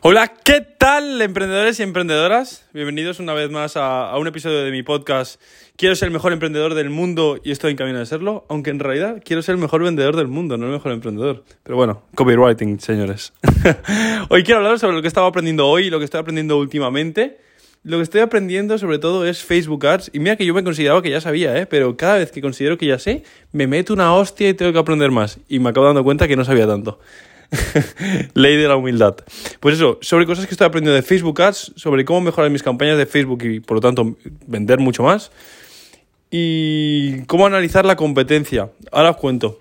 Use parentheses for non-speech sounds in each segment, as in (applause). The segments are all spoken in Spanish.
Hola, ¿qué tal emprendedores y emprendedoras? Bienvenidos una vez más a, un episodio de mi podcast. Quiero ser el mejor emprendedor del mundo y estoy en camino de serlo, aunque en realidad quiero ser el mejor vendedor del mundo, no el mejor emprendedor. Pero bueno, copywriting, señores. (laughs) hoy quiero hablar sobre lo que estaba aprendiendo hoy lo que estoy aprendiendo últimamente. Lo que estoy aprendiendo sobre todo es Facebook Ads. Y mira que yo me consideraba que ya sabía, ¿eh? pero cada vez que considero que ya sé, me meto una hostia y tengo que aprender más. Y me acabo dando cuenta que no sabía tanto. (laughs) Ley de la humildad. Pues eso, sobre cosas que estoy aprendiendo de Facebook Ads, sobre cómo mejorar mis campañas de Facebook y por lo tanto vender mucho más. Y cómo analizar la competencia. Ahora os cuento.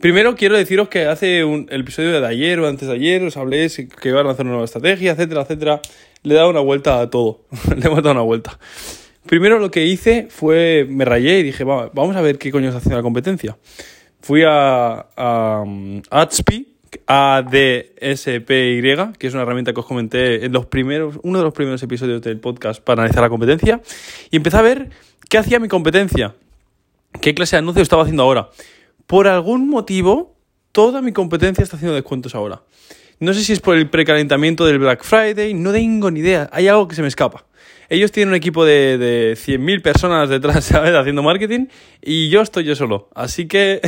Primero quiero deciros que hace un, el episodio de ayer o antes de ayer os hablé que iban a hacer una nueva estrategia, etcétera, etcétera. Le he dado una vuelta a todo. (laughs) Le hemos dado una vuelta. Primero lo que hice fue, me rayé y dije, vamos a ver qué coño está haciendo la competencia fui a, a um, Adspy, que es una herramienta que os comenté en los primeros, uno de los primeros episodios del podcast para analizar la competencia, y empecé a ver qué hacía mi competencia, qué clase de anuncio estaba haciendo ahora. Por algún motivo, toda mi competencia está haciendo descuentos ahora. No sé si es por el precalentamiento del Black Friday, no tengo ni idea, hay algo que se me escapa. Ellos tienen un equipo de, de 100.000 personas detrás, (laughs) ¿sabes? Haciendo marketing y yo estoy yo solo. Así que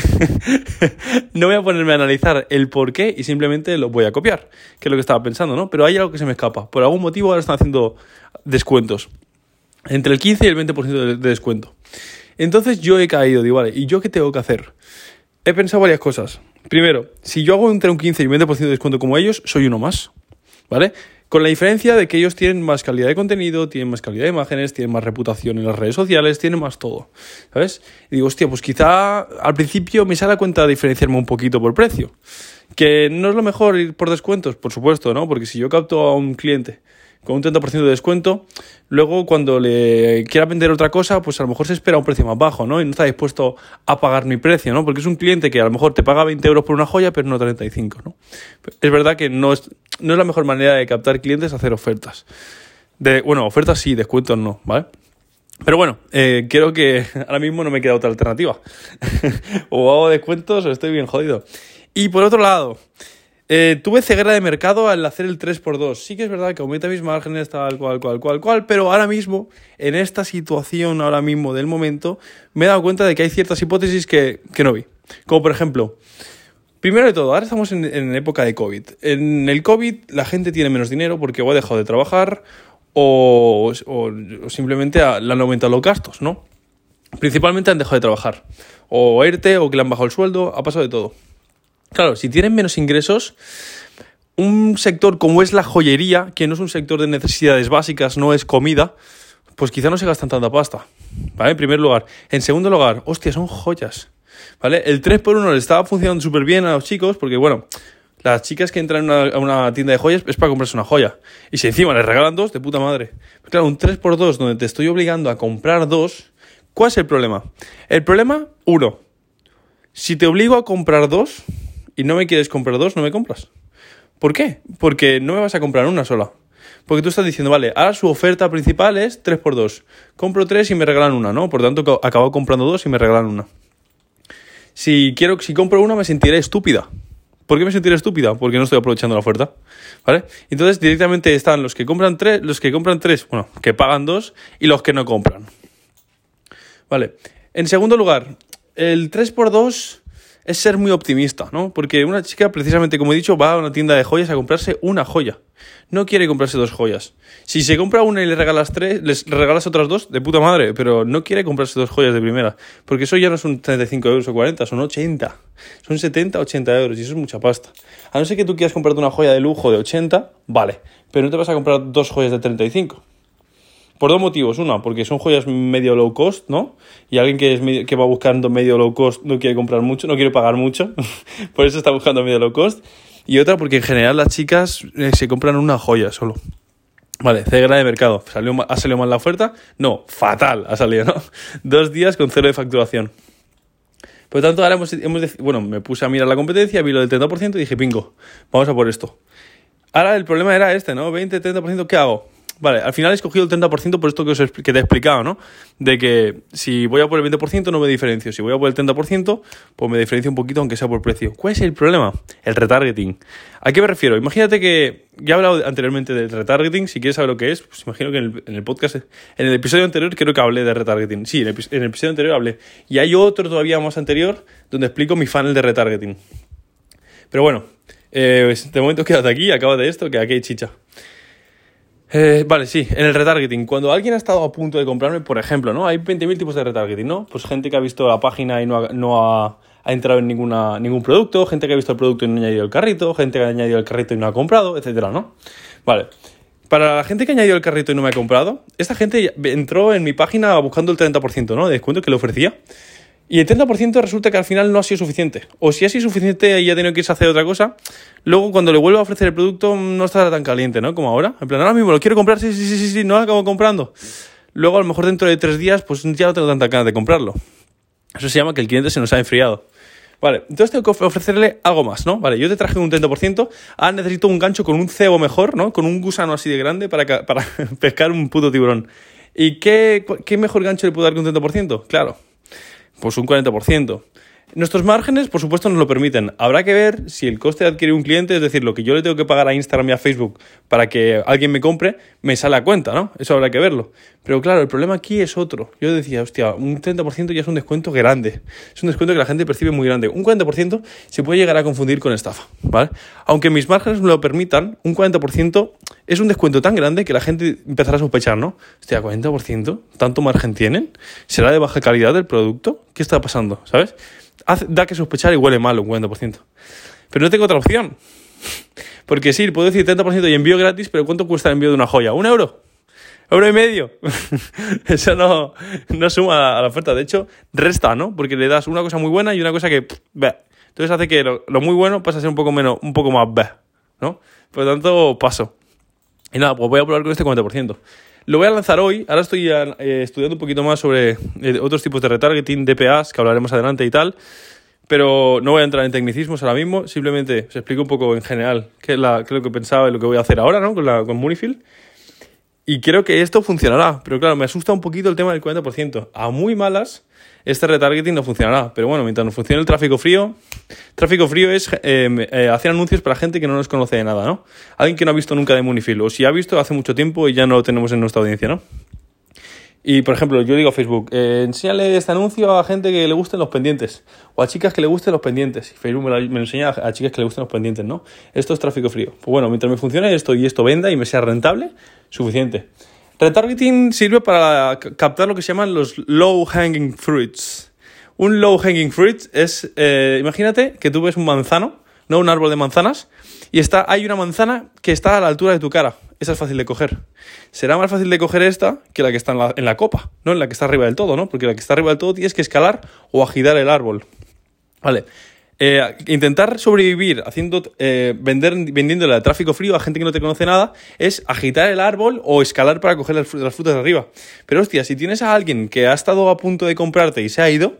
(laughs) no voy a ponerme a analizar el por qué y simplemente lo voy a copiar, que es lo que estaba pensando, ¿no? Pero hay algo que se me escapa. Por algún motivo ahora están haciendo descuentos. Entre el 15 y el 20% de, de descuento. Entonces yo he caído, digo, vale, ¿y yo qué tengo que hacer? He pensado varias cosas. Primero, si yo hago entre un 15 y un 20% de descuento como ellos, soy uno más. ¿Vale? Con la diferencia de que ellos tienen más calidad de contenido, tienen más calidad de imágenes, tienen más reputación en las redes sociales, tienen más todo. ¿Sabes? Y digo, hostia, pues quizá al principio me sale a cuenta diferenciarme un poquito por precio. Que no es lo mejor ir por descuentos, por supuesto, ¿no? Porque si yo capto a un cliente con un 30% de descuento, luego cuando le quiera vender otra cosa, pues a lo mejor se espera un precio más bajo, ¿no? Y no está dispuesto a pagar mi precio, ¿no? Porque es un cliente que a lo mejor te paga 20 euros por una joya, pero no 35, ¿no? Es verdad que no es, no es la mejor manera de captar clientes hacer ofertas. De, bueno, ofertas sí, descuentos no, ¿vale? Pero bueno, eh, creo que (laughs) ahora mismo no me queda otra alternativa. (laughs) o hago descuentos o estoy bien jodido. Y por otro lado, eh, tuve ceguera de mercado al hacer el 3x2. Sí que es verdad que aumenta mis márgenes, tal, cual, cual, cual, cual, pero ahora mismo, en esta situación, ahora mismo del momento, me he dado cuenta de que hay ciertas hipótesis que, que no vi. Como por ejemplo, primero de todo, ahora estamos en, en, época de COVID. En el COVID la gente tiene menos dinero porque o ha dejado de trabajar o, o, o simplemente le han aumentado los gastos, ¿no? Principalmente han dejado de trabajar. O ERTE o que le han bajado el sueldo, ha pasado de todo. Claro, si tienen menos ingresos, un sector como es la joyería, que no es un sector de necesidades básicas, no es comida, pues quizá no se gastan tanta pasta. ¿Vale? En primer lugar. En segundo lugar, hostia, son joyas. ¿Vale? El 3x1 le estaba funcionando súper bien a los chicos, porque bueno, las chicas que entran a una tienda de joyas es para comprarse una joya. Y si encima les regalan dos, de puta madre. Pero claro, un 3x2 donde te estoy obligando a comprar dos, ¿cuál es el problema? El problema, uno, si te obligo a comprar dos, y no me quieres comprar dos, no me compras. ¿Por qué? Porque no me vas a comprar una sola. Porque tú estás diciendo, vale, ahora su oferta principal es 3x2. Compro 3 y me regalan una, ¿no? Por tanto, acabo comprando dos y me regalan una. Si quiero, si compro una, me sentiré estúpida. ¿Por qué me sentiré estúpida? Porque no estoy aprovechando la oferta. ¿Vale? Entonces, directamente están los que compran tres, los que compran tres, bueno, que pagan dos, y los que no compran. Vale. En segundo lugar, el 3x2 es ser muy optimista, ¿no? Porque una chica, precisamente como he dicho, va a una tienda de joyas a comprarse una joya. No quiere comprarse dos joyas. Si se compra una y le regalas tres, les regalas otras dos, de puta madre, pero no quiere comprarse dos joyas de primera. Porque eso ya no son 35 euros o 40, son 80. Son 70, 80 euros y eso es mucha pasta. A no ser que tú quieras comprarte una joya de lujo de 80, vale. Pero no te vas a comprar dos joyas de 35. Por dos motivos. Una, porque son joyas medio low cost, ¿no? Y alguien que, es que va buscando medio low cost no quiere comprar mucho, no quiere pagar mucho. (laughs) por eso está buscando medio low cost. Y otra, porque en general las chicas eh, se compran una joya solo. Vale, cegra de mercado. ¿Salió, ¿Ha salido mal la oferta? No, fatal ha salido, ¿no? (laughs) Dos días con cero de facturación. Por lo tanto, ahora hemos, hemos bueno, me puse a mirar la competencia, vi lo del 30% y dije, pingo, vamos a por esto. Ahora el problema era este, ¿no? 20, 30%, ¿qué hago? Vale, al final he escogido el 30% por esto que, os que te he explicado, ¿no? De que si voy a por el 20% no me diferencio. Si voy a por el 30%, pues me diferencio un poquito aunque sea por precio. ¿Cuál es el problema? El retargeting. ¿A qué me refiero? Imagínate que ya he hablado anteriormente del retargeting. Si quieres saber lo que es, pues imagino que en el, podcast, en el episodio anterior creo que hablé de retargeting. Sí, en el, episodio anterior hablé. Y hay otro todavía más anterior donde explico mi funnel de retargeting. Pero bueno, eh, de momento quédate aquí, acaba de esto, que aquí hay chicha. Eh, vale, sí, en el retargeting. Cuando alguien ha estado a punto de comprarme, por ejemplo, ¿no? Hay 20.000 tipos de retargeting, ¿no? Pues gente que ha visto la página y no ha, no ha, entrado en ninguna, ningún producto, gente que ha visto el producto y no ha añadido el carrito, gente que ha añadido el carrito y no ha comprado, etcétera, ¿no? Vale. Para la gente que ha añadido el carrito y no me ha comprado, esta gente entró en mi página buscando el 30%, ¿no? De descuento que le ofrecía. Y el 30% resulta que al final no ha sido suficiente. O si ha sido suficiente y ha tenido que irse a hacer otra cosa, luego cuando le vuelvo a ofrecer el producto no estará tan caliente, ¿no? Como ahora. En plan, ahora mismo lo quiero comprar, sí, sí, sí, sí, no lo acabo comprando. Luego a lo mejor dentro de tres días pues ya no tengo tanta ganas de comprarlo. Eso se llama que el cliente se nos ha enfriado. Vale, entonces tengo que ofrecerle algo más, ¿no? Vale, yo te traje un 30%, ahora necesito un gancho con un cebo mejor, ¿no? Con un gusano así de grande para, para (laughs) pescar un puto tiburón. ¿Y qué, qué mejor gancho le puedo dar que un 30%? Claro, pues un 40%. Nuestros márgenes, por supuesto, nos lo permiten. Habrá que ver si el coste de adquirir un cliente, es decir, lo que yo le tengo que pagar a Instagram y a Facebook para que alguien me compre, me sale a cuenta, ¿no? Eso habrá que verlo. Pero claro, el problema aquí es otro. Yo decía, hostia, un 30% ya es un descuento grande. Es un descuento que la gente percibe muy grande. Un 40% se puede llegar a confundir con estafa, ¿vale? Aunque mis márgenes me lo permitan, un 40% es un descuento tan grande que la gente empezará a sospechar, ¿no? Hostia, 40%, ¿tanto margen tienen? ¿Será de baja calidad el producto? ¿Qué está pasando? ¿Sabes? Da que sospechar y huele mal un 40%. Pero no tengo otra opción. Porque sí, puedo decir 30% y envío gratis, pero ¿cuánto cuesta el envío de una joya? ¿Un euro? ¿Euro y medio? (laughs) Eso no, no suma a la oferta. De hecho, resta, ¿no? Porque le das una cosa muy buena y una cosa que... Entonces hace que lo, muy bueno pase a ser un poco menos, un poco más... ¿no? Por lo tanto, paso. Y nada, pues voy a probar con este 40%. Lo voy a lanzar hoy. Ahora estoy eh, estudiando un poquito más sobre eh, otros tipos de retargeting, DPAs, que hablaremos adelante y tal. Pero no voy a entrar en tecnicismos ahora mismo. Simplemente os explico un poco en general qué es, la, lo que pensaba y lo que voy a hacer ahora ¿no? con, la, con Munifield. Y creo que esto funcionará. Pero claro, me asusta un poquito el tema del 40%. A muy malas este retargeting no funcionará. Pero bueno, mientras no funcione el tráfico frío, tráfico frío es eh, eh, hacer anuncios para gente que no nos conoce de nada, ¿no? Alguien que no ha visto nunca de Munifil, o si ha visto hace mucho tiempo y ya no lo tenemos en nuestra audiencia, ¿no? Y por ejemplo, yo digo a Facebook, eh, enséñale este anuncio a gente que le gusten los pendientes o a chicas que le gusten los pendientes. Y Facebook me lo, enseña a, chicas que le gusten los pendientes, ¿no? Esto es tráfico frío. Pues bueno, mientras me funcione esto y esto venda y me sea rentable, suficiente. Retargeting sirve para captar lo que se llaman los low hanging fruits. Un low hanging fruit es, eh, imagínate que tú ves un manzano, no un árbol de manzanas, y está, hay una manzana que está a la altura de tu cara. Esa es fácil de coger. Será más fácil de coger esta que la que está en la, en la copa, no en la que está arriba del todo, ¿no? Porque la que está arriba del todo tienes que escalar o agitar el árbol. Vale. Eh, intentar sobrevivir haciendo eh, vender, vendiéndole al tráfico frío a gente que no te conoce nada es agitar el árbol o escalar para coger las, frutas de arriba. Pero hostia, si tienes a alguien que ha estado a punto de comprarte y se ha ido,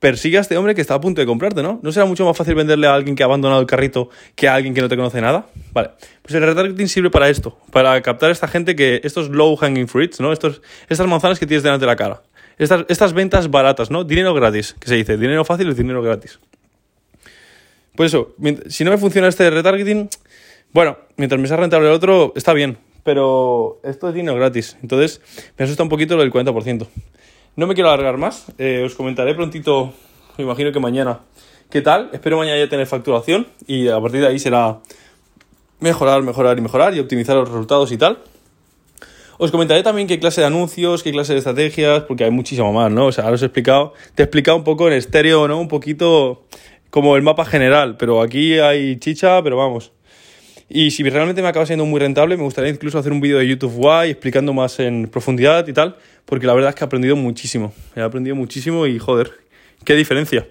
persigue a este hombre que está a punto de comprarte, ¿no? ¿No será mucho más fácil venderle a alguien que ha abandonado el carrito que a alguien que no te conoce nada? Vale, pues el retargeting sirve para esto, para captar a esta gente que, estos low hanging fruits, ¿no? Estos, estas manzanas que tienes delante de la cara. Estas, estas ventas baratas, ¿no? Dinero gratis, que se dice. Dinero fácil es dinero gratis. Pues eso, si no me funciona este retargeting, bueno, mientras me sea rentable el otro, está bien. Pero esto es dinero gratis. Entonces, me asusta un poquito lo del 40%. No me quiero alargar más. Eh, os comentaré prontito, me imagino que mañana, qué tal. Espero mañana ya tener facturación y a partir de ahí será mejorar, mejorar y mejorar y optimizar los resultados y tal. Os comentaré también qué clase de anuncios, qué clase de estrategias, porque hay muchísimo más, ¿no? O sea, ahora os he explicado, te he explicado un poco en estéreo, ¿no? Un poquito como el mapa general, pero aquí hay chicha, pero vamos. Y si realmente me acaba siendo muy rentable, me gustaría incluso hacer un vídeo de YouTube Guay explicando más en profundidad y tal, porque la verdad es que he aprendido muchísimo. He aprendido muchísimo y joder, qué diferencia.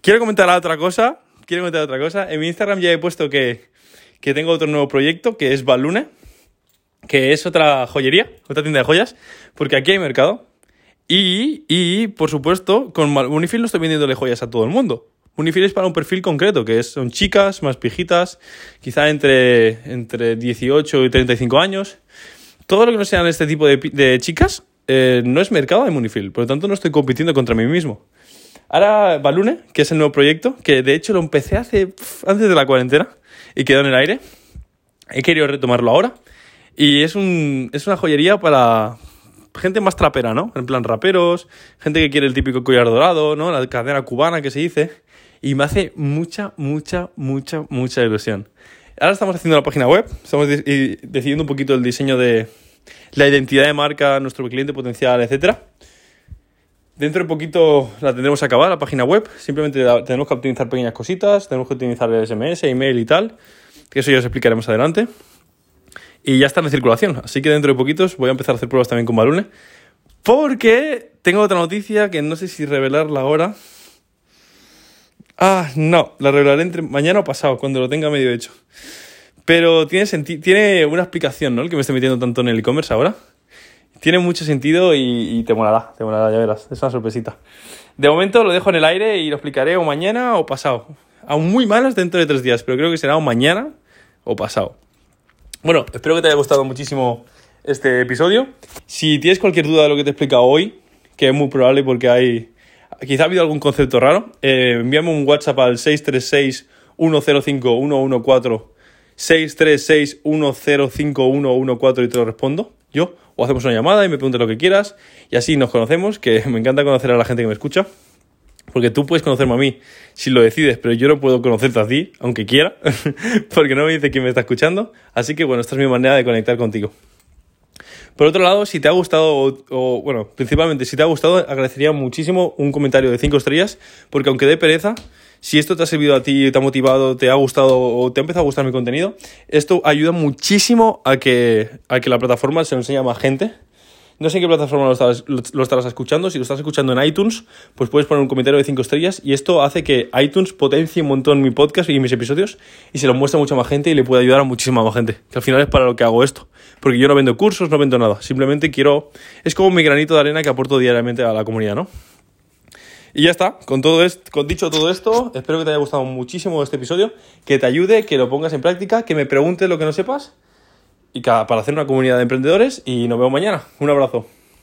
Quiero comentar otra cosa, quiero comentar otra cosa. En mi Instagram ya he puesto que, que tengo otro nuevo proyecto, que es Balune, que es otra joyería, otra tienda de joyas, porque aquí hay mercado. Y, y por supuesto, con Unifil no estoy vendiéndole joyas a todo el mundo. Unifil es para un perfil concreto, que son chicas más pijitas, quizá entre, entre 18 y 35 años, todo lo que no sean este tipo de, de chicas eh, no es mercado de Munifil, por lo tanto no estoy compitiendo contra mí mismo. Ahora Balune, que es el nuevo proyecto, que de hecho lo empecé hace antes de la cuarentena y quedó en el aire. He querido retomarlo ahora. Y es, un, es una joyería para gente más trapera, ¿no? En plan raperos, gente que quiere el típico collar dorado, ¿no? La cadena cubana que se dice. Y me hace mucha, mucha, mucha, mucha ilusión. Ahora estamos haciendo la página web, estamos decidiendo un poquito el diseño de la identidad de marca, nuestro cliente potencial, etcétera. Dentro de poquito la tendremos acabada, la página web. Simplemente tenemos que optimizar pequeñas cositas, tenemos que optimizar el SMS, email y tal. Que eso ya os explicaremos adelante. Y ya está en circulación. Así que dentro de poquitos voy a empezar a hacer pruebas también con Balune. Porque tengo otra noticia que no sé si revelarla ahora. Ah, no, la revelaré entre mañana o pasado, cuando lo tenga medio hecho. Pero tiene, tiene una explicación, ¿no? El que me estoy metiendo tanto en el e-commerce ahora. Tiene mucho sentido y, te molará, te molará, ya verás. Es una sorpresita. De momento lo dejo en el aire y lo explicaré o mañana o pasado. Aún muy malas dentro de tres días, pero creo que será o mañana o pasado. Bueno, espero que te haya gustado muchísimo este episodio. Si tienes cualquier duda de lo que te he explicado hoy, que es muy probable porque hay... Quizá ha habido algún concepto raro, eh, envíame un WhatsApp al 636 105 114 636 105 y te lo respondo yo o hacemos una llamada y me preguntas lo que quieras y así nos conocemos, que me encanta conocer a la gente que me escucha. Porque tú puedes conocerme a mí si lo decides, pero yo no puedo conocerte a ti, aunque quiera, (laughs) porque no me dice quién me está escuchando. Así que bueno, esta es mi manera de conectar contigo. Por otro lado, si te ha gustado, o, bueno, principalmente si te ha gustado, agradecería muchísimo un comentario de 5 estrellas, porque aunque dé pereza, si esto te ha servido a ti, te ha motivado, te ha gustado o te ha empezado a gustar mi contenido, esto ayuda muchísimo a que, a que la plataforma se lo enseñe a más gente. No sé en qué plataforma lo estarás, escuchando. Si lo estás escuchando en iTunes, pues puedes poner un comentario de 5 estrellas y esto hace que iTunes potencie un montón mi podcast y mis episodios y se lo muestre a mucha más gente y le pueda ayudar a muchísima más gente. Que al final es para lo que hago esto. Porque yo no vendo cursos, no vendo nada. Simplemente quiero... Es como mi granito de arena que aporto diariamente a la comunidad, ¿no? Y ya está, con todo esto, con dicho todo esto, espero que te haya gustado muchísimo este episodio, que te ayude, que lo pongas en práctica, que me preguntes lo que no sepas y para hacer una comunidad de emprendedores y nos vemos mañana. Un abrazo.